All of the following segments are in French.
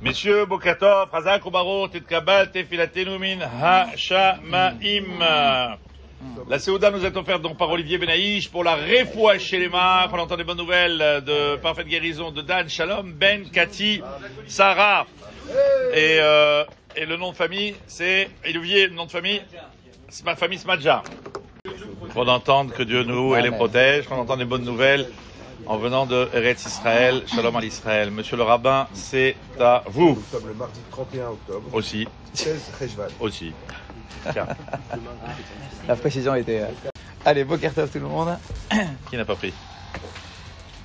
Messieurs, Bokatov, Razak, Obaro, Tetkabal, Tefilatenu min Ha-Shamaim. La Séouda nous est offerte donc par Olivier Benaïch pour la Refoua chez les mains. On entend des bonnes nouvelles de parfaite guérison de Dan Shalom, Ben, Cathy, Sarah. Et, euh, et le nom de famille, c'est Olivier, le nom de famille, ma famille Smadja. Qu'on entende que Dieu nous et les protège, qu'on entende des bonnes nouvelles en venant de Eretz Israël. Shalom à l'Israël. Monsieur le rabbin, c'est à vous. Nous sommes le mardi 31 octobre, Aussi. 16 Rejvan. Aussi. Tiens, La précision était. euh, Allez, beau cartov tout le monde. qui n'a pas pris?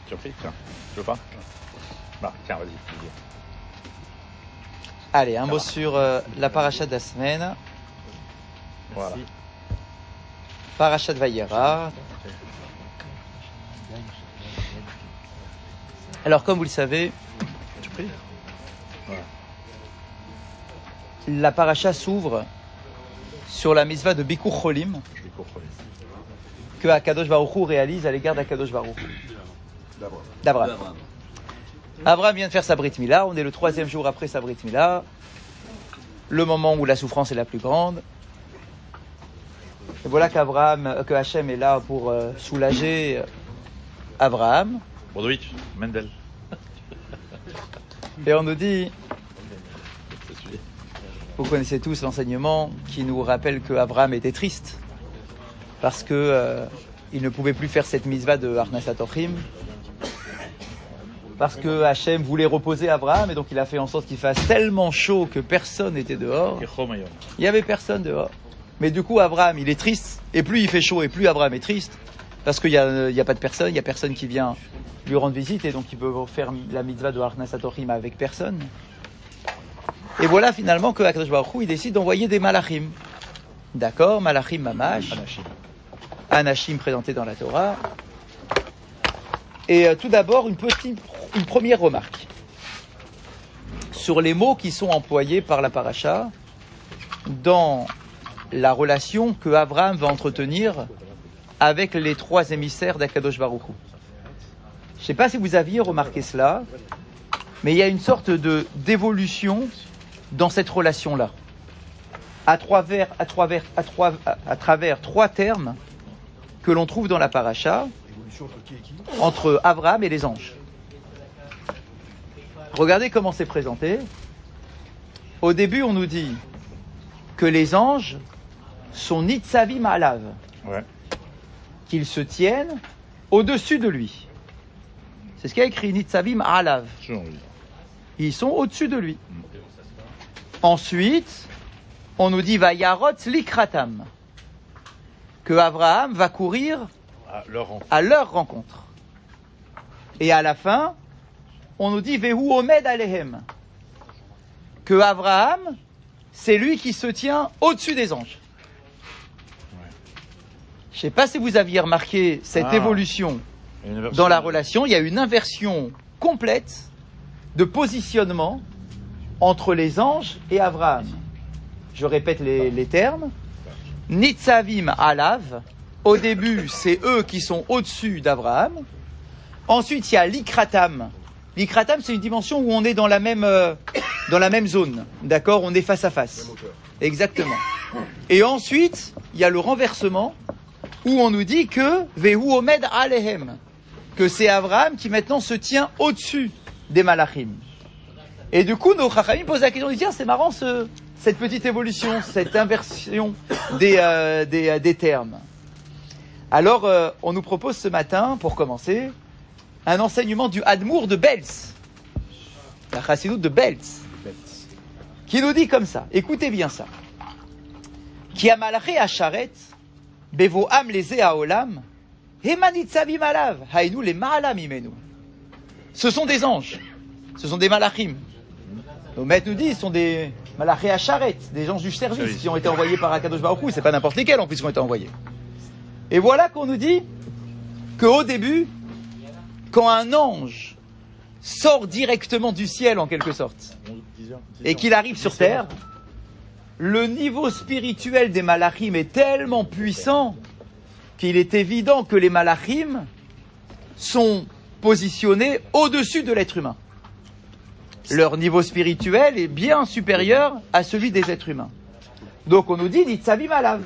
Tu as pris? Tiens. Tu veux pas? Bah, tiens, vas-y. Allez, un mot sur euh, la paracha de la semaine. Voilà. Paracha de Vayera. Alors, comme vous le savez, la paracha s'ouvre sur la misva de Bikur Cholim que Akadosh Baruch Hu réalise à l'égard d'Akadosh Baruch d'Abraham. Abraham vient de faire sa Brit Mila, on est le troisième jour après sa Brit Mila, le moment où la souffrance est la plus grande. Et voilà qu'Abraham, euh, que Hachem est là pour euh, soulager euh, Abraham. Brodowicz, Mendel. Et on nous dit, vous connaissez tous l'enseignement qui nous rappelle que Abraham était triste parce que euh, il ne pouvait plus faire cette misva de Arnas Atochim parce que Hachem voulait reposer Abraham et donc il a fait en sorte qu'il fasse tellement chaud que personne n'était dehors. Il n'y avait personne dehors. Mais du coup, Abraham, il est triste. Et plus il fait chaud, et plus Abraham est triste. Parce qu'il n'y a, y a pas de personne, il n'y a personne qui vient lui rendre visite. Et donc, il peut faire la mitzvah de Arnas Atochim avec personne. Et voilà finalement que Akadosh Baruch Hu, il décide d'envoyer des malachim. D'accord Malachim Mamash. Anachim. Anachim présenté dans la Torah. Et euh, tout d'abord, une, petite, une première remarque sur les mots qui sont employés par la paracha dans la relation que Abraham va entretenir avec les trois émissaires d'Akadosh Baruch. Je ne sais pas si vous aviez remarqué cela, mais il y a une sorte de d'évolution dans cette relation-là. À travers, trois- termes que l'on trouve dans la paracha entre Abraham et les anges. Regardez comment c'est présenté. Au début, on nous dit que les anges sont Nitzavim Alav. Qu'ils se tiennent au-dessus de lui. C'est ce qu'a écrit Nitzavim Alav. Ils sont au-dessus de lui. Ensuite, on nous dit Vayarot Likratam, que Abraham va courir leur à leur rencontre. Et à la fin, on nous dit Vehu Omed Alehem, que Abraham, c'est lui qui se tient au-dessus des anges. Je ne sais pas si vous aviez remarqué cette Ah. évolution dans la relation. Il y a une inversion complète de positionnement entre les anges et Abraham. Je répète les, les termes. Nitzavim Alav. Au début, c'est eux qui sont au-dessus d'Abraham. Ensuite, il y a l'Ikratam. L'Ikratam, c'est une dimension où on est dans la même, euh, dans la même zone. D'accord? On est face à face. Exactement. Et ensuite, il y a le renversement où on nous dit que Vehu Omed Alehem, que c'est Abraham qui maintenant se tient au-dessus des Malachim. Et du coup, nos Chachamim posent la question, ils disent, c'est marrant ce, cette petite évolution, cette inversion des, euh, des, euh, des termes. Alors, euh, on nous propose ce matin, pour commencer, un enseignement du Hadmour de Bels, la chassidoute de Bels qui nous dit comme ça. Écoutez bien ça. Qui a malaché à bevo am les alav, haïnou les ma'alam imenu. Ce sont des anges. Ce sont des malachim. Nos maîtres nous disent, ce sont des malachés à charet, des anges du service Service. qui ont été envoyés par Akadosh Baruch Hu. C'est pas n'importe lesquels en plus qui ont été envoyés. Et voilà qu'on nous dit qu'au début, quand un ange sort directement du ciel en quelque sorte, et qu'il arrive sur terre, le niveau spirituel des malachim est tellement puissant qu'il est évident que les malachim sont positionnés au-dessus de l'être humain. leur niveau spirituel est bien supérieur à celui des êtres humains. Donc on nous dit, dites Savim Alav.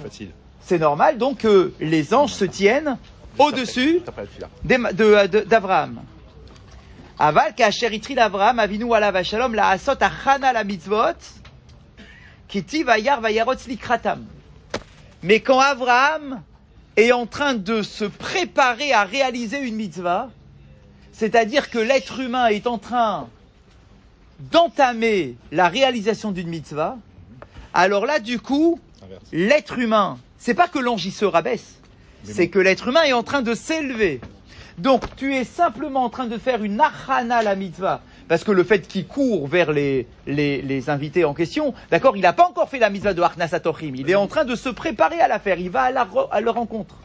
C'est normal donc que les anges se tiennent au-dessus de- d'Abraham. Aval kasher Avraham avinu alav shalom la asot achana la mitzvot kiti vayar vayarot slikratam. Mais quand Abraham est en train de se préparer à réaliser une mitzvah, c'est-à-dire que l'être humain est en train d'entamer la réalisation d'une mitzvah, alors là, du coup, l'être humain, c'est pas que l'ange se rabaisse, c'est que l'être humain est en train de s'élever. Donc tu es simplement en train de faire une achana la mitzvah. Parce que le fait qu'il court vers les, les, invités en question, d'accord, il n'a pas encore fait la mitzvah de Arnas Atochim. Il est en train de se préparer à la faire. Il va à, la à leur rencontre.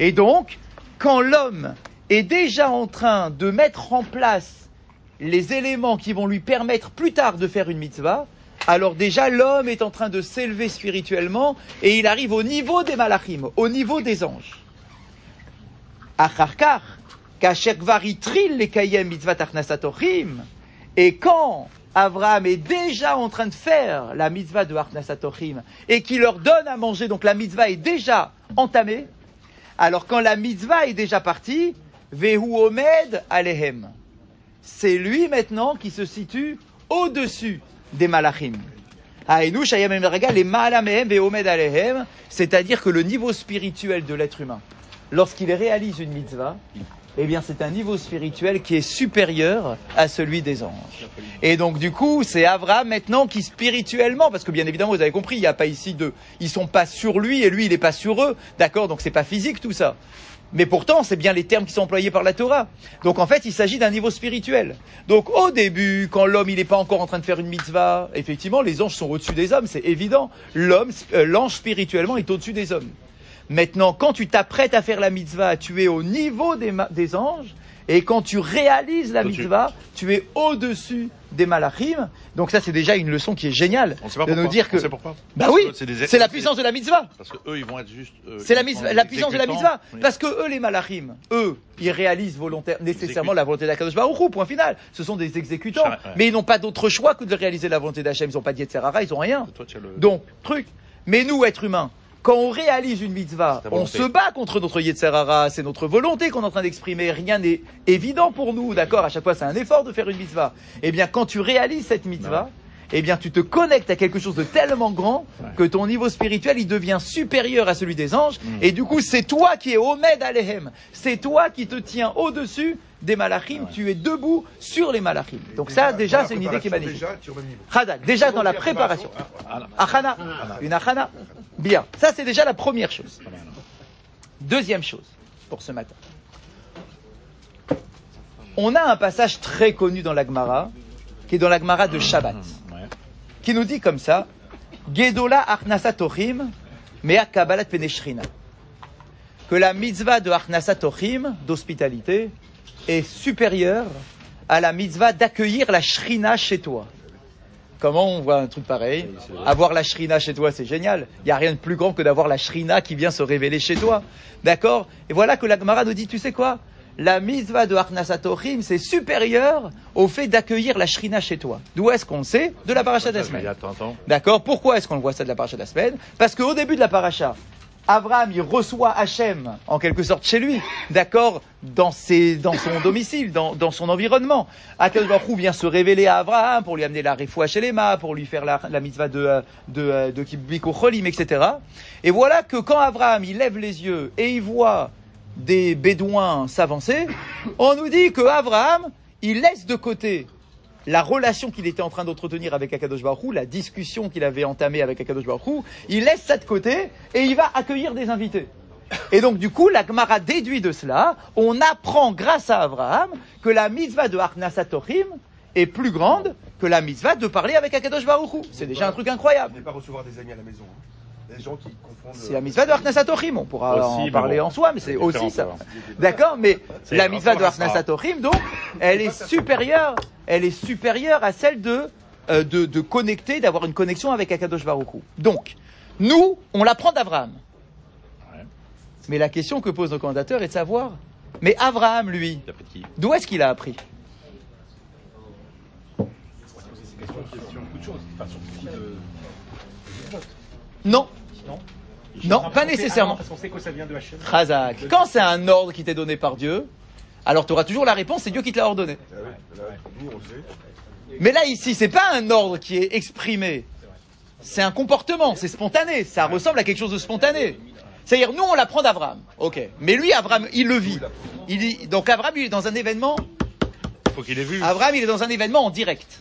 Et donc, quand l'homme est déjà en train de mettre en place les éléments qui vont lui permettre plus tard de faire une mitzvah, alors déjà l'homme est en train de s'élever spirituellement et il arrive au niveau des malachim, au niveau des anges. Acharkar, Et quand Abraham est déjà en train de faire la mitzvah de achnasat ochim et qu'il leur donne à manger, donc la mitzvah est déjà entamée, alors quand la mitzvah est déjà partie, vehu omed alehem. C'est lui maintenant qui se situe au-dessus des malachim. Alehem, c'est-à-dire que le niveau spirituel de l'être humain, lorsqu'il réalise une mitzvah, eh bien c'est un niveau spirituel qui est supérieur à celui des anges. Et donc du coup, c'est Abraham maintenant qui spirituellement, parce que bien évidemment vous avez compris, il n'y a pas ici de, ils sont pas sur lui et lui il n'est pas sur eux, d'accord Donc c'est pas physique tout ça. Mais pourtant, c'est bien les termes qui sont employés par la Torah. Donc en fait, il s'agit d'un niveau spirituel. Donc au début, quand l'homme il n'est pas encore en train de faire une mitzvah, effectivement, les anges sont au-dessus des hommes, c'est évident. L'homme, euh, l'ange spirituellement est au-dessus des hommes. Maintenant, quand tu t'apprêtes à faire la mitzvah, tu es au niveau des, des anges, et quand tu réalises la mitzvah, tu es au-dessus des malachim. Donc ça, c'est déjà une leçon qui est géniale On sait pas de pourquoi. nous dire que. On sait pourquoi. Bah oui, c'est la puissance de la mitzvah. Parce que eux, ils vont être juste. euh, C'est la, la puissance de la mitzvah. Oui. Parce que eux, les malachim, eux, ils réalisent volontaire, nécessairement la volonté d'Akadosh Baruch Hu, point final. Ce sont des exécutants. Ouais. Mais ils n'ont pas d'autre choix que de réaliser la volonté d'Hachem. Ils n'ont pas d'Yetzerara, ils n'ont rien. Toi, le. Donc, truc. Mais nous, êtres humains, quand on réalise une mitzvah, on se bat contre notre Yetzerara, c'est notre volonté qu'on est en train d'exprimer. Rien n'est évident pour nous, d'accord? À chaque fois, c'est un effort de faire une mitzvah. Eh bien, quand tu réalises cette mitzvah, eh bien, tu te connectes à quelque chose de tellement grand Ouais. que ton niveau spirituel, il devient supérieur à celui des anges. Mm. Et du coup, c'est toi qui es Omed Alehem. C'est toi qui te tiens au-dessus des malachim. Ouais. Tu es debout sur les malachim. Donc ça, déjà, c'est une idée qui est magnifique. Déjà, tu. Hadak, déjà dans la préparation. Ah, non. Achana, une achana. Bien, ça c'est déjà la première chose. Deuxième chose pour ce matin. On a un passage très connu dans la Gemara, qui est dans la Gemara de Shabbat, Ouais. qui nous dit comme ça Gedola Achnasatochim, Mea Kabbalat Peneshrina. Que la mitzvah de Achnasatochim, d'hospitalité, est supérieure à la mitzvah d'accueillir la shrina chez toi. Comment on voit un truc pareil Avoir la shrina chez toi, c'est génial. Il n'y a rien de plus grand que d'avoir la shrina qui vient se révéler chez toi. D'accord Et voilà que la Gemara nous dit, tu sais quoi La mitzvah de Arnasatochim, c'est supérieur au fait d'accueillir la shrina chez toi. D'où est-ce qu'on sait De la paracha de la semaine. Attends, attends. D'accord Pourquoi est-ce qu'on le voit ça de la paracha de la semaine Parce qu'au début de la paracha, Abraham, il reçoit Hachem, en quelque sorte, chez lui, d'accord dans, ses, dans son domicile, dans, dans son environnement. Akadosh Baruch vient se révéler à Abraham pour lui amener la refoua chez les mains, pour lui faire la, la mitzvah de, de, de Cholim, etc. Et voilà que quand Abraham, il lève les yeux et il voit des bédouins s'avancer, on nous dit que Abraham, il laisse de côté la relation qu'il était en train d'entretenir avec Akadosh Baruch la discussion qu'il avait entamée avec Akadosh Baruch il laisse ça de côté et il va accueillir des invités. Et donc du coup, la Gemara déduit de cela, on apprend grâce à Abraham que la mitzvah de Arnasatochim est plus grande que la mitzvah de parler avec Akadosh Baruch. C'est déjà un truc incroyable. Ne pas recevoir des amis à la maison. hein. Des gens qui confondent. C'est la mitzvah de Arnasatochim, on pourra Aussi, en parler bon, en soi, mais c'est aussi ça. D'accord, mais la mitzvah de rapport à ça. Arnasatochim, donc, elle est supérieure, elle est supérieure à celle de, euh, de, de connecter, d'avoir une connexion avec Akadosh Baruch Hu. Donc, nous, on l'apprend d'Abraham. Ouais. Mais la question que pose nos commentateurs est de savoir, mais Abraham, lui, d'où est-ce qu'il a appris c'est question, question Non, Non Non, pas nécessairement. ah non, Parce qu'on sait que ça vient de Hachem. Razak. Quand c'est un ordre qui t'est donné par Dieu, alors tu auras toujours la réponse, c'est Dieu qui te l'a ordonné. Ah sait. Mais là, ici, c'est pas un ordre qui est exprimé. C'est un comportement, c'est spontané. Ça ressemble à quelque chose de spontané. C'est-à-dire, nous, on l'apprend d'Abraham. Ok. Mais lui, Abraham, il le vit. Il dit, donc Abraham, il est dans un événement. Faut qu'il ait vu. Abraham, il est dans un événement en direct.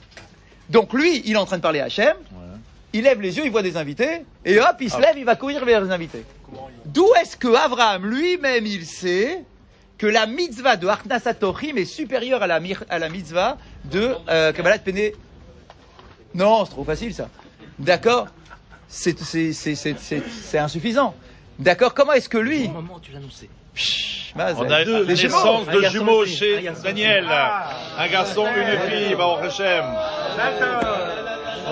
Donc lui, il est en train de parler à Hachem. Il lève les yeux, il voit des invités. Et hop, il se lève, il va courir vers les invités. D'où est-ce que Abraham lui-même, il sait que la mitzvah de Arnasatorim est supérieure à la, mir- à la mitzvah de euh, Kabbalat Pene Non, c'est trop facile ça. D'accord? C'est- c'est- c'est c'est- c'est- c'est insuffisant. D'accord? Comment est-ce que lui? Moment, tu l'annonçais. On a deux- une des jumeaux. naissance Un de garçon, jumeaux une fille. chez Daniel. Un garçon, une fille, Baruch Hashem.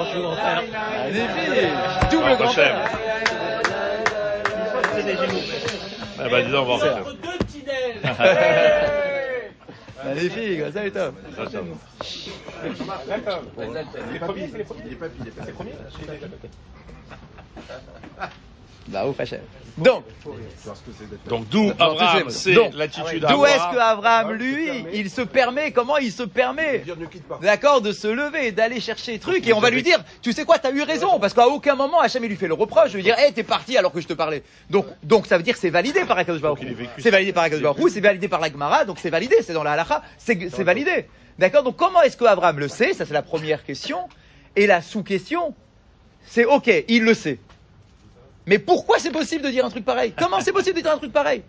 Bonjour, frère. Magnifique. Double grand-père. Hashem. C'est des jumeaux. Eh ben, dis donc, Baruch Hashem. Magnifique, ça est top. Les premiers, c'est les premiers. Les papiers, c'est les premiers. Bah. Donc, Donc, d'où Abraham, c'est l'attitude d'où est-ce que. Abraham, lui, il se permet, comment il se permet. D'accord, de se lever, d'aller chercher truc, et on va lui dire, tu sais quoi, t'as eu raison, parce qu'à aucun moment Hachem il lui fait le reproche, de lui dire, hé, t'es parti alors que je te parlais. Donc, donc ça veut dire que c'est validé par Akadosh Baruch. C'est validé par Akadosh Baruch c'est validé par la Gemara, donc c'est validé, c'est dans la halacha, c'est c'est validé. D'accord, donc comment est-ce que Abraham le sait? Ça c'est la première question. Et la sous-question, c'est ok, il le sait. Mais pourquoi c'est possible de dire un truc pareil? Comment c'est possible de dire un truc pareil?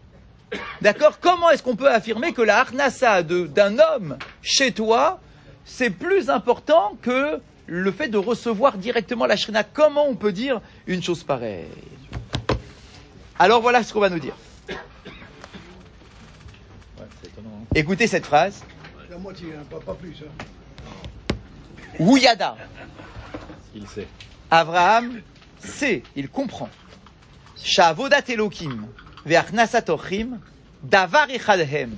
D'accord? Comment est-ce qu'on peut affirmer que la harnassa de- d'un homme chez toi, c'est plus important que le fait de recevoir directement la shrina? Comment on peut dire une chose pareille? Alors voilà ce qu'on va nous dire. Écoutez cette phrase. La moitié, hein, pas, pas plus. Hein. Il sait. Abraham sait, il comprend. Shavodat Elokim ve'achnasatochim davar echadhem.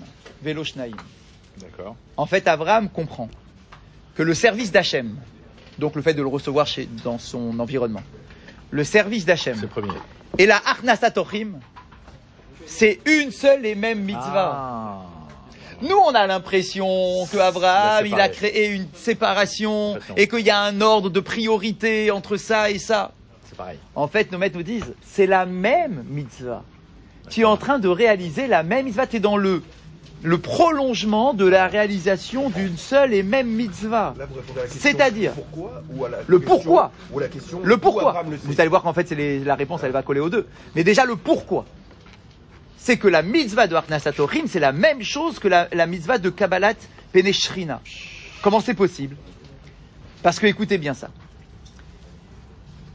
D'accord. En fait, Abraham comprend que le service d'Hachem, donc le fait de le recevoir chez, dans son environnement, le service d'Hachem et la Arnasatochim, c'est une seule et même mitzvah. Ah. Nous, on a l'impression que Abraham, Il a créé une séparation et qu'il y a un ordre de priorité entre ça et ça. C'est pareil. En fait, nos maîtres nous disent, c'est la même mitzvah. Tu es en train de réaliser la même mitzvah. Tu es dans le, le prolongement de la réalisation d'une seule et même mitzvah. C'est-à-dire Pourquoi ou à la Le question- pourquoi. Ou à la question. Le pourquoi. Le. Vous allez voir qu'en fait, c'est les- la réponse, elle va coller aux deux. Mais déjà, le pourquoi. C'est que la mitzvah de Harnasatorim, c'est la même chose que la, la mitzvah de Kabbalat Peneshrina. Comment c'est possible? Parce que écoutez bien ça.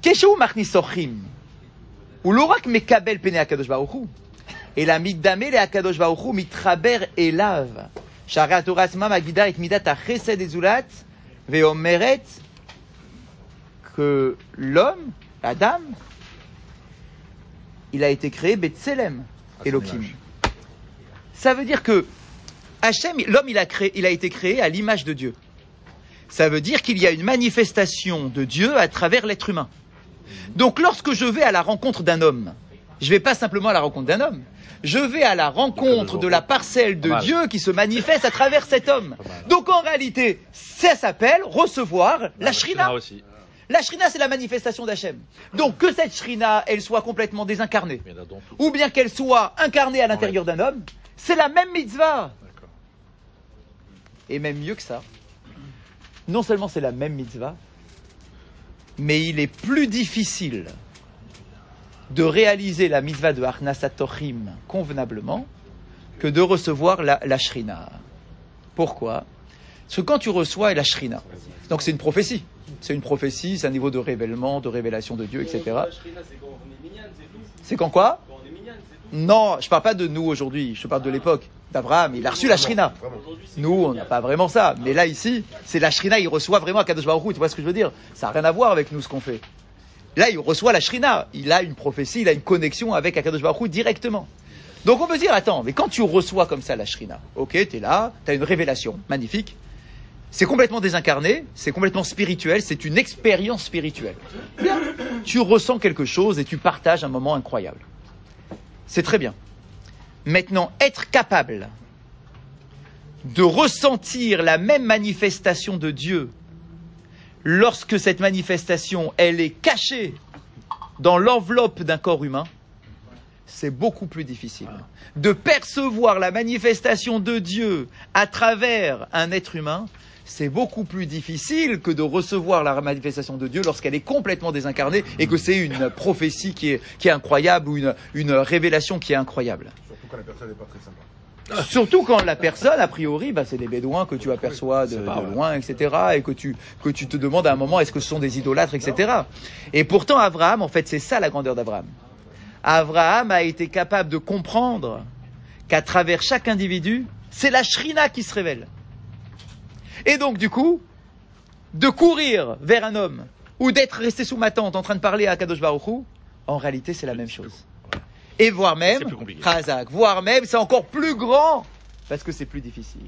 Keshu Machnisochim, ou l'orak mekabel pene akadosh baruch Hu, et la middame le akadosh baruch Hu mitraber elav, שהרי התורה עצמה מגידה את מידת החסד הזולת, ואומרת que l'homme, Adam, il a été créé Betselem, Elohim. Ça veut dire que Hachem, l'homme, il a, créé, il a été créé à l'image de Dieu. Ça veut dire qu'il y a une manifestation de Dieu à travers l'être humain. Donc lorsque je vais à la rencontre d'un homme, je vais pas simplement à la rencontre d'un homme, je vais à la rencontre de la parcelle de. Dieu qui se manifeste à travers cet homme. Donc en réalité, ça s'appelle recevoir la shrina. La shrina, c'est la manifestation d'Hachem. Donc que cette shrina, elle soit complètement désincarnée, ou bien qu'elle soit incarnée à l'intérieur d'un homme, c'est la même mitzvah. Et même mieux que ça, non seulement c'est la même mitzvah, mais il est plus difficile de réaliser la mitzvah de Harnasatochim convenablement que de recevoir la, la shrina. Pourquoi? Parce que quand tu reçois la shrina, donc c'est une prophétie, c'est une prophétie, c'est un niveau de révèlement, de révélation de Dieu, etc. C'est quand quoi? Non, je parle pas de nous aujourd'hui, je parle de l'époque d'Abraham, il a reçu la shrina. Nous, on n'a pas vraiment ça. Mais là, ici, c'est la shrina, il reçoit vraiment Kadosh Baruch Hu. Tu vois ce que je veux dire? Ça n'a rien à voir avec nous, ce qu'on fait. Là, il reçoit la shrina. Il a une prophétie, il a une connexion avec Akadosh Baruch Hu directement. Donc on peut dire, attends, mais quand tu reçois comme ça la shrina, ok, t'es là, t'as une révélation, magnifique. C'est complètement désincarné, c'est complètement spirituel, c'est une expérience spirituelle. Bien. Tu ressens quelque chose et tu partages un moment incroyable. C'est très bien. Maintenant, être capable de ressentir la même manifestation de Dieu lorsque cette manifestation, elle est cachée dans l'enveloppe d'un corps humain, c'est beaucoup plus difficile. De percevoir la manifestation de Dieu à travers un être humain, c'est beaucoup plus difficile que de recevoir la manifestation de Dieu lorsqu'elle est complètement désincarnée et que c'est une prophétie qui est, incroyable ou une révélation qui est incroyable. Surtout quand la personne n'est pas très sympa. Surtout quand la personne, a priori, bah, c'est des bédouins que tu aperçois de, de loin, etc., et que tu, que tu te demandes à un moment, est-ce que ce sont des idolâtres, etc. Et pourtant, Abraham, en fait, c'est ça la grandeur d'Abraham. Abraham a été capable de comprendre qu'à travers chaque individu, c'est la shrina qui se révèle. Et donc, du coup, de courir vers un homme ou d'être resté sous ma tente en train de parler à Kadosh Baruch Hu, en réalité, c'est la même chose. Et voire même. Chazak, voire même, c'est encore plus grand parce que c'est plus difficile.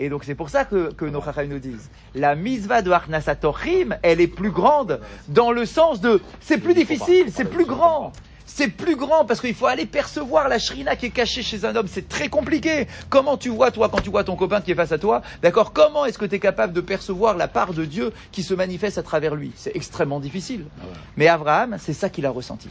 Et donc c'est pour ça que, que nos chacham nous disent, la mitzvah de Arnasatorim, elle est plus grande dans le sens de, c'est plus difficile, c'est plus grand. C'est plus grand parce qu'il faut aller percevoir la shrina qui est cachée chez un homme. C'est très compliqué. Comment tu vois, toi, quand tu vois ton copain qui est face à toi, d'accord Comment est-ce que tu es capable de percevoir la part de Dieu qui se manifeste à travers lui? C'est extrêmement difficile. Mais Abraham, c'est ça qu'il a ressenti.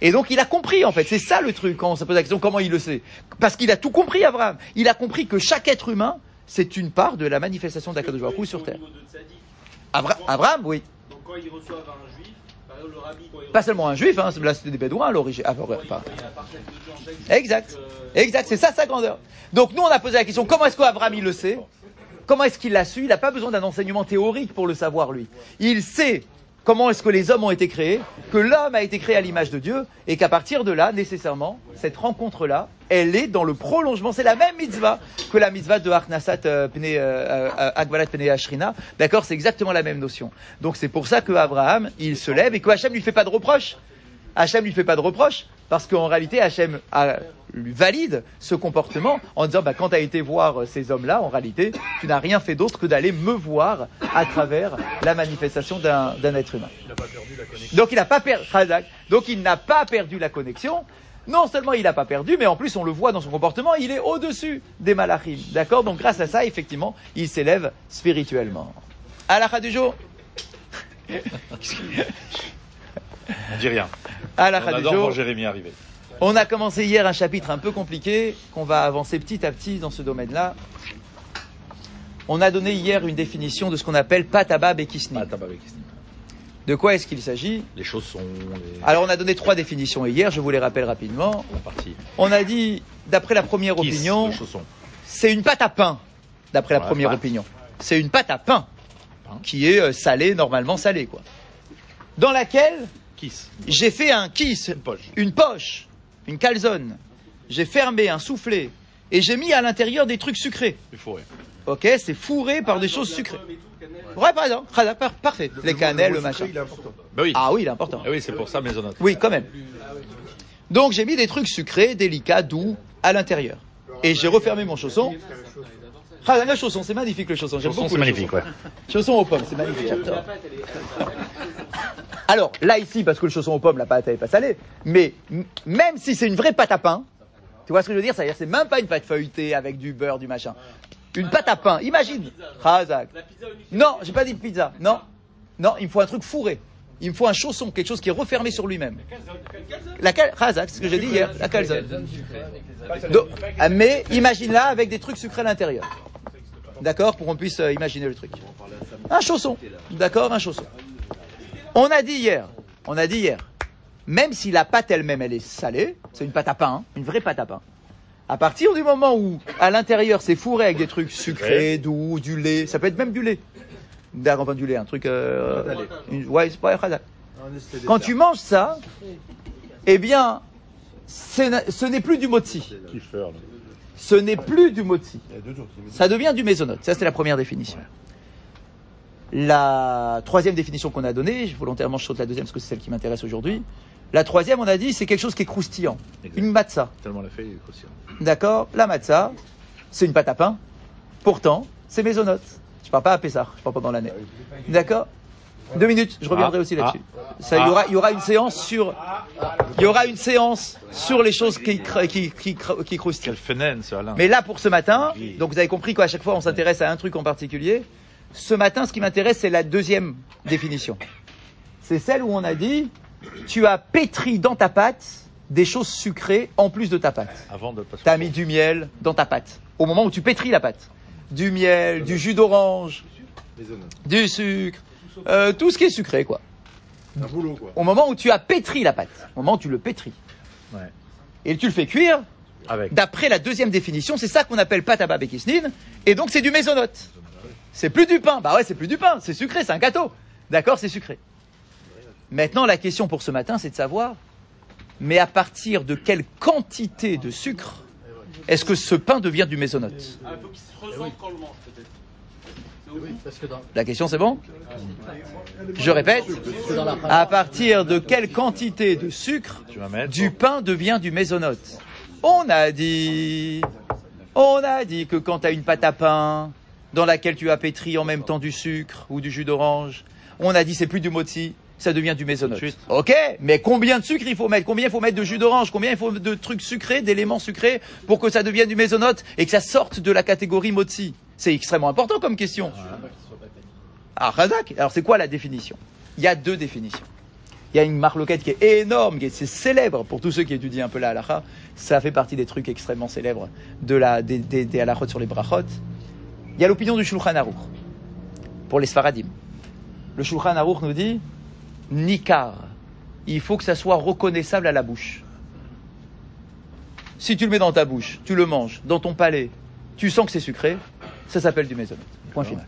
Et donc il a compris en fait, c'est ça le truc quand on se pose la question comment il le sait. Parce qu'il a tout compris Abraham. Il a compris que chaque être humain, c'est une part de la manifestation d'Akadosh Baruch sur terre. Abra- Abraham, oui. Donc quand ils reçoivent un juif, par exemple le rabbi, quand il Pas seulement un juif, hein, là c'était des bédouins à l'origine. Ah, Exact. Exact, c'est ça sa grandeur. Donc nous on a posé la question, comment est-ce qu'Abraham il le sait? Comment est-ce qu'il l'a su? Il n'a pas besoin d'un enseignement théorique pour le savoir lui. Il sait comment est-ce que les hommes ont été créés, que l'homme a été créé à l'image de Dieu, et qu'à partir de là, nécessairement, cette rencontre-là, elle est dans le prolongement. C'est la même mitzvah que la mitzvah de Arnasat euh, Pnei, euh, euh, Agbalat Pnei Ashrina. D'accord C'est exactement la même notion. Donc c'est pour ça que Abraham, il se lève et que Hachem lui fait pas de reproche. Hachem lui fait pas de reproche parce qu'en réalité Hachem a- lui valide ce comportement en disant bah, quand tu as été voir euh, ces hommes-là, en réalité, tu n'as rien fait d'autre que d'aller me voir à travers la manifestation d'un d'un être humain. Donc il n'a pas perdu. Donc il n'a pas perdu la connexion. Non seulement il n'a pas perdu, mais en plus on le voit dans son comportement, il est au-dessus des malachim. D'accord? Donc grâce à ça, effectivement, il s'élève spirituellement. Alakha du jour. On dit rien. Adore Jérémie arriver. On a commencé hier un chapitre un peu compliqué, qu'on va avancer petit à petit dans ce domaine-là. On a donné hier une définition de ce qu'on appelle patabab et kisni. Christine. De quoi est-ce qu'il s'agit? Les chaussons, les... Alors on a donné trois définitions hier, je vous les rappelle rapidement. la partie. On a dit, d'après la première Kiss, opinion, c'est une pâte à pain, d'après la Ouais, première opinion. C'est une pâte à pain, Pain. qui est euh, salée, normalement salée, quoi. Dans laquelle Kiss. j'ai fait un kiss, Une poche. une poche, une calzone. J'ai fermé un soufflet et j'ai mis à l'intérieur des trucs sucrés. Faut, ouais. Ok, c'est fourré par des choses sucrées. Ouais, par exemple, parfait. Les cannelles, le sucré, machin. Il est important. Bah oui. Ah oui, il est important. Ah oui, c'est pour ça maisonnette. Oui, quand même. Donc j'ai mis des trucs sucrés, délicats, doux à l'intérieur. Et j'ai refermé mon chausson. Ah, le chausson, c'est magnifique le chausson. J'aime Chausson, beaucoup c'est le magnifique, ouais. chausson. Chausson aux pommes, c'est magnifique. Alors là ici, parce que le chausson aux pommes, la pâte elle est pas salée, mais même si c'est une vraie pâte à pain, tu vois ce que je veux dire C'est-à-dire c'est même pas une pâte feuilletée avec du beurre, du machin. Une pâte à pain, imagine. Razak. Non, j'ai pas dit pizza. Non, non, il me faut un truc fourré. Il me faut un chausson, quelque chose qui est refermé sur lui-même. La cal... Razak, c'est ce que j'ai dit hier, la calzone. Mais imagine-la avec des trucs sucrés à l'intérieur. D'accord Pour qu'on puisse euh, imaginer le truc. Un chausson. D'accord Un chausson. On a dit hier, on a dit hier, même si la pâte elle-même elle est salée, c'est une pâte à pain, hein, une vraie pâte à pain. À partir du moment où à l'intérieur c'est fourré avec des trucs sucrés, doux, du lait, ça peut être même du lait. Enfin du lait, un truc. Euh, une- ouais, c'est pas khazak. Quand tu manges ça, eh bien, ce n'est plus du motzi. Ce n'est plus du motzi. Ça devient du mésonote. Ça, c'est la première définition. La troisième définition qu'on a donnée, je- volontairement je saute la deuxième parce que c'est celle qui m'intéresse aujourd'hui. La troisième, on a dit, c'est quelque chose qui est croustillant. Exact. Une matzah. Tellement la fait, il est croustillant. D'accord La matzah, c'est une pâte à pain. Pourtant, c'est mésonote. Je parle pas à Pessah, je parle pas dans l'année. D'accord Deux minutes, je reviendrai Ah, aussi là-dessus. ah. Ça, il y aura, il y aura une séance sur, il y aura une séance sur les choses qui, qui, qui, qui croustillent. Quel fenen, ce Alain. Mais là, pour ce matin, donc vous avez compris qu'à chaque fois, on s'intéresse à un truc en particulier. Ce matin, ce qui m'intéresse, c'est la deuxième définition. C'est celle où on a dit, tu as pétri dans ta pâte des choses sucrées en plus de ta pâte. Avant de passer. Tu as mis du miel dans ta pâte. Au moment où tu pétris la pâte. Du miel, du jus d'orange, du sucre, euh, tout ce qui est sucré, quoi. Un boulot, quoi. Au moment où tu as pétri la pâte. Au moment où tu le pétris. Ouais. Et tu le fais cuire, Avec. d'après la deuxième définition, c'est ça qu'on appelle pâte à babékisnine, et donc c'est du mésonote. C'est plus du pain. Bah ouais, c'est plus du pain, c'est sucré, c'est un gâteau. D'accord, c'est sucré. Maintenant, la question pour ce matin, c'est de savoir, mais à partir de quelle quantité de sucre est-ce que ce pain devient du mésonote? Ah, il faut qu'il se ressente quand on le mange, peut-être. C'est au goût. La question, c'est bon? Je répète, à partir de quelle quantité de sucre du pain devient du mésonote? On a dit, on a dit que quand tu as une pâte à pain dans laquelle tu as pétri en même temps du sucre ou du jus d'orange, on a dit c'est plus du moti, ça devient du suite. Ok, mais combien de sucre il faut mettre? Combien il faut mettre de jus d'orange? Combien il faut de trucs sucrés, d'éléments sucrés pour que ça devienne du mésonote et que ça sorte de la catégorie moti? C'est extrêmement important comme question. Ah, Razak, alors c'est quoi la définition? Il y a deux définitions. Il y a une marloquette qui est énorme, qui est c'est célèbre pour tous ceux qui étudient un peu la halakha. Ça fait partie des trucs extrêmement célèbres de la, des, des, des halakhot sur les brachot. Il y a l'opinion du Shulchan Aruch pour les Sfaradim. Le Shulchan Aruch nous dit Nikar, il faut que ça soit reconnaissable à la bouche. Si tu le mets dans ta bouche, tu le manges, dans ton palais, tu sens que c'est sucré, ça s'appelle du mésonote. Point final.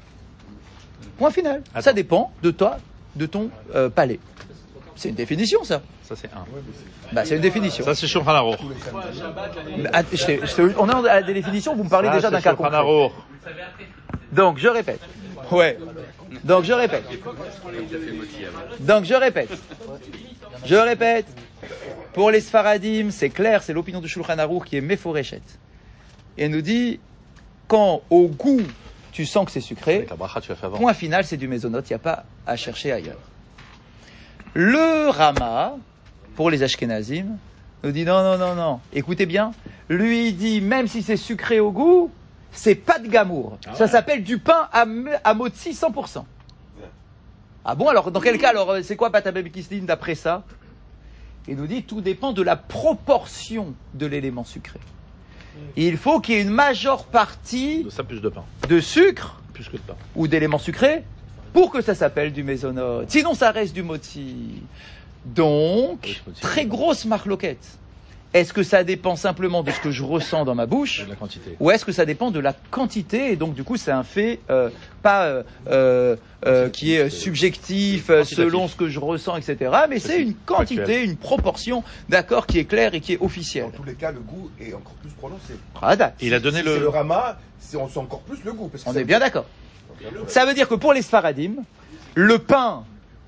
Point final. Ça dépend de toi, de ton euh, palais. C'est une définition, ça. Ça, c'est un. Bah, c'est une définition. Ça, c'est Shulchan Aruch. Je je t'ai- on est à la définition, vous me parlez déjà d'un cas concret. Donc, je répète. Ouais. Donc, je répète. Donc, je répète. Je répète. Pour les Sfaradim, c'est clair, c'est l'opinion de Shulchan Aruch qui est méforéchette. Et elle nous dit, quand au goût, tu sens que c'est sucré, Avec la bracha, tu l'as fait avant. Point final, c'est du mésonote, il n'y a pas à chercher ailleurs. Le Rama, pour les Ashkenazim, nous dit non, non, non, non. Écoutez bien, lui il dit même si c'est sucré au goût, c'est pas de gamour. Ça s'appelle du pain à, à motzi 100%. Ah bon, alors dans quel cas, alors euh, c'est quoi kisline d'après ça? Il nous dit tout dépend de la proportion de l'élément sucré. Il faut qu'il y ait une majeure partie De ça, plus de pain. de sucre Plus que de pain. ou d'éléments sucrés pour que ça s'appelle du mésonote. Sinon, ça reste du moti. Donc, très grosse marloquette. Est-ce que ça dépend simplement de ce que je ressens dans ma bouche De la quantité. ou est-ce que ça dépend de la quantité et donc du coup c'est un fait euh, pas euh, euh, qui est subjectif selon ce que je ressens etc mais c'est une quantité Factuel. une proportion d'accord qui est claire et qui est Dans officielle tous les cas, le goût est encore plus prononcé. Rada. Il a donné Si c'est le le. rama, c'est- on sent encore plus le goût. Parce que on est bien d'accord ça veut dire que pour les Sfaradim le pain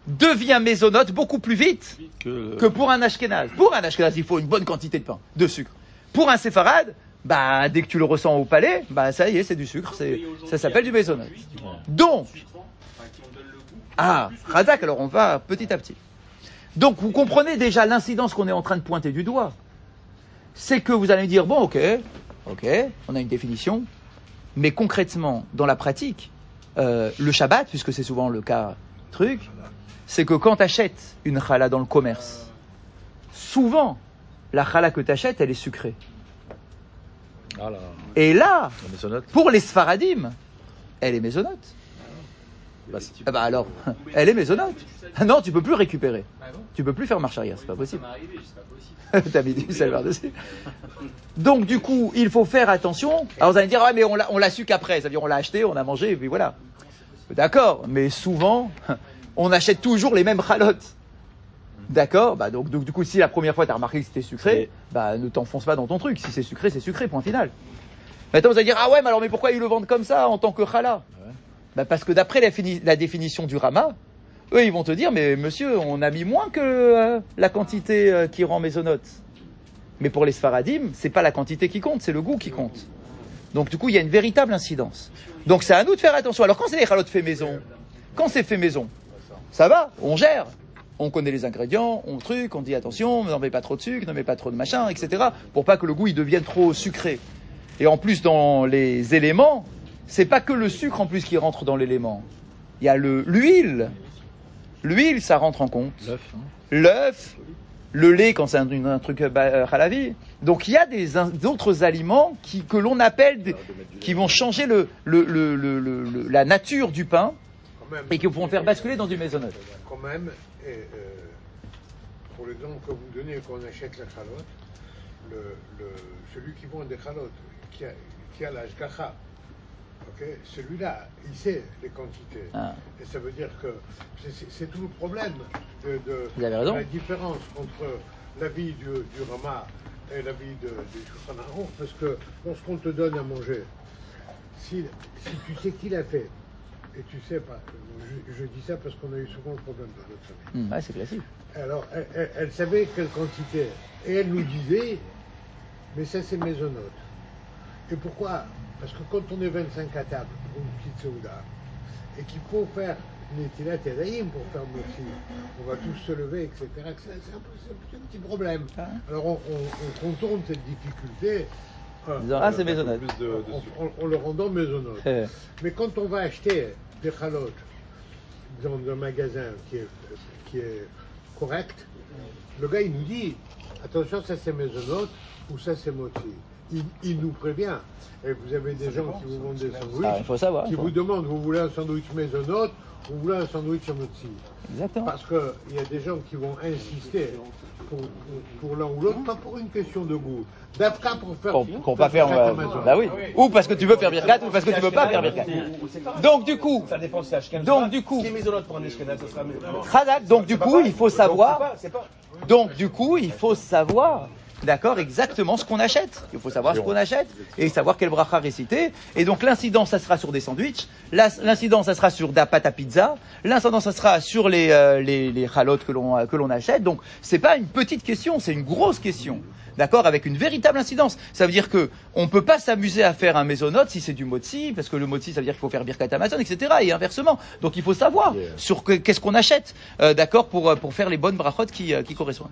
devient mésonote beaucoup plus vite Que pour un Ashkenaz. Pour un Ashkenaz, il faut une bonne quantité de pain, de sucre. Pour un séfarade, bah, dès que tu le ressens au palais, bah, ça y est, c'est du sucre, c'est, ça s'appelle du mésonote. Donc, Enfin, qui on donne le goût. ah, Razak, alors on va petit à petit. Donc, vous comprenez déjà l'incidence qu'on est en train de pointer du doigt. C'est que vous allez me dire, bon, ok, ok, on a une définition, mais concrètement, dans la pratique, euh, le Shabbat, puisque c'est souvent le cas truc, c'est que quand tu achètes une challah dans le commerce, souvent, la challah que tu achètes, elle est sucrée. Ah là, Et là, pour les Sfaradim, elle est mésonote. Bah, Ah bah alors, elle est mésonote. Ah Non, tu peux plus récupérer. Tu peux plus faire marche arrière, c'est pas possible. T'as mis du sel par-dessus. Donc du coup, il faut faire attention. Alors vous allez me dire, ouais, mais on l'a, su qu'après. C'est-à-dire, on l'a acheté, on a mangé, et puis voilà. D'accord, mais souvent, on achète toujours les mêmes chalotes. D'accord bah donc, donc, du coup, si la première fois tu as remarqué que c'était sucré, bah ne t'enfonce pas dans ton truc. Si c'est sucré, c'est sucré, point final. Maintenant, vous allez dire, ah ouais, mais alors, mais pourquoi ils le vendent comme ça en tant que chala bah Parce que d'après la, fini- la définition du Rama, eux, ils vont te dire, mais monsieur, on a mis moins que euh, la quantité euh, qui rend mésonote. Mais pour les Sfaradim, c'est pas la quantité qui compte, c'est le goût qui compte. Donc du coup, il y a une véritable incidence. Donc c'est à nous de faire attention. Alors quand c'est des chalotes fait maison, quand c'est fait maison, ça va, on gère. On connaît les ingrédients, on truc, on dit attention, n'en mets pas trop de sucre, ne mets pas trop de machin, etc. Pour pas que le goût il devienne trop sucré. Et en plus dans les éléments, c'est pas que le sucre en plus qui rentre dans l'élément. Il y a le l'huile. L'huile, ça rentre en compte. L'œuf, le lait quand c'est un, un truc euh, bah, euh, halavi. Donc il y a des d'autres aliments qui, que l'on appelle des- qui vont changer le, le- le- le- le- le- la nature du pain même, et qui vont faire basculer dans du maisonneuve. quand même, et, euh, pour l'exemple que vous donnez, quand on achète la calotte, le, le- celui qui vend des calottes, qui a, qui a l'âge gacha, ok, celui-là, il sait les quantités. Ah. Et ça veut dire que c'est- tout le problème de, la différence entre l'avis du, du Rama et l'avis de, du Shulchan parce que lorsqu'on te donne à manger, si, si tu sais qui l'a fait, et tu sais pas, je, je dis ça parce qu'on a eu souvent le problème dans notre famille. Ouais, c'est classique. Alors, elle, elle- elle savait quelle quantité. Et elle nous disait, mais ça c'est maisonnote. Et pourquoi Parce que quand on est 25 à table pour une petite souda, et qu'il faut faire Netilat et Daïm pour faire Motsi, on va tous se lever, etc. C'est un, peu- c'est un petit problème. Alors on, on- on contourne cette difficulté. euh, En disant, ah, c'est de, de en- en le rendant maisonnote. Euh, Mais quand on va acheter des chalotes dans un magasin qui est, qui est correct, le gars il nous dit attention, ça c'est maisonnote ou ça c'est moti. Il, il nous prévient. Et vous avez des gens qui vous vendent des sandwichs ah, il faut savoir. qui il faut- vous demandent vous voulez un sandwich maisonnote ou vous voulez un sandwich moti. Exactement. Parce qu'il y a des gens qui vont insister pour, pour, l'un ou l'autre, pas pour une question de goût. D'Afka pour faire. Pour, pour pas faire. Euh, bah oui. Ou parce que tu veux faire birkat ou parce que tu veux pas faire birkat. Donc du coup, Ça dépend si. Donc, du coup- donc du coup, il faut savoir. C'est pas. Donc du coup, il faut savoir, d'accord, exactement ce qu'on achète. Il faut savoir ce qu'on achète et savoir quel bracha réciter. Et donc l'incidence, ça sera sur des sandwichs. L'incidence, ça sera sur de la pâte à pizza. L'incidence, ça sera sur les euh, les, les que l'on que l'on achète. Donc c'est pas une petite question, c'est une grosse question. D'accord, avec une véritable incidence. Ça veut dire que on peut pas s'amuser à faire un mésonote si c'est du motzi, parce que le motzi, ça veut dire qu'il faut faire birkat Amazon, etc. Et inversement. Donc il faut savoir sur que- qu'est-ce qu'on achète, euh, d'accord, pour euh, pour faire les bonnes brachot qui euh, qui correspondent.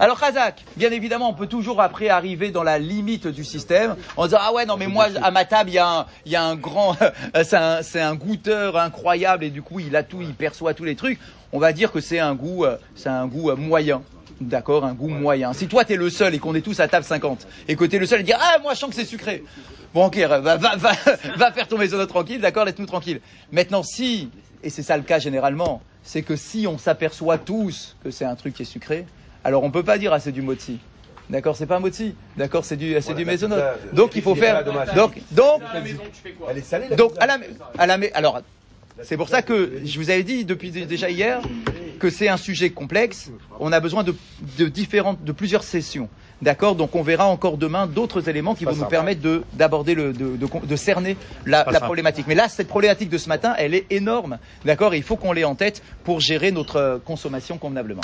Alors Khazak, bien évidemment, on peut toujours après arriver dans la limite du système en disant ah ouais non mais moi à ma table il y a un, grand c'est un, goûteur incroyable et du coup il a tout il perçoit tous les trucs. On va dire que c'est un goût euh, c'est un goût euh, moyen. D'accord, un goût moyen. Si toi t'es le seul et qu'on est tous à table 50 et que t'es le seul à dire ah moi je sens que c'est sucré. Bon ok, va, va, va, va faire ton maison tranquille, d'accord, laisse-nous tranquille. Maintenant si, et c'est ça le cas généralement, c'est que si on s'aperçoit tous que c'est un truc qui est sucré, alors on peut pas dire ah c'est du moti. D'accord, c'est pas un moti. D'accord, c'est du c'est du maisonnote. Donc il faut faire donc donc À la maison, tu fais quoi Elle est salée, la donc pizza. à la à la alors c'est pour ça que je vous avais dit depuis dé- déjà hier que c'est un sujet complexe. On a besoin de, de différentes, de plusieurs sessions. D'accord Donc on verra encore demain d'autres éléments qui vont nous permettre de d'aborder le de, de, de cerner la, la problématique. Mais là, cette problématique de ce matin, elle est énorme. D'accord il faut qu'on l'ait en tête pour gérer notre euh, consommation convenablement.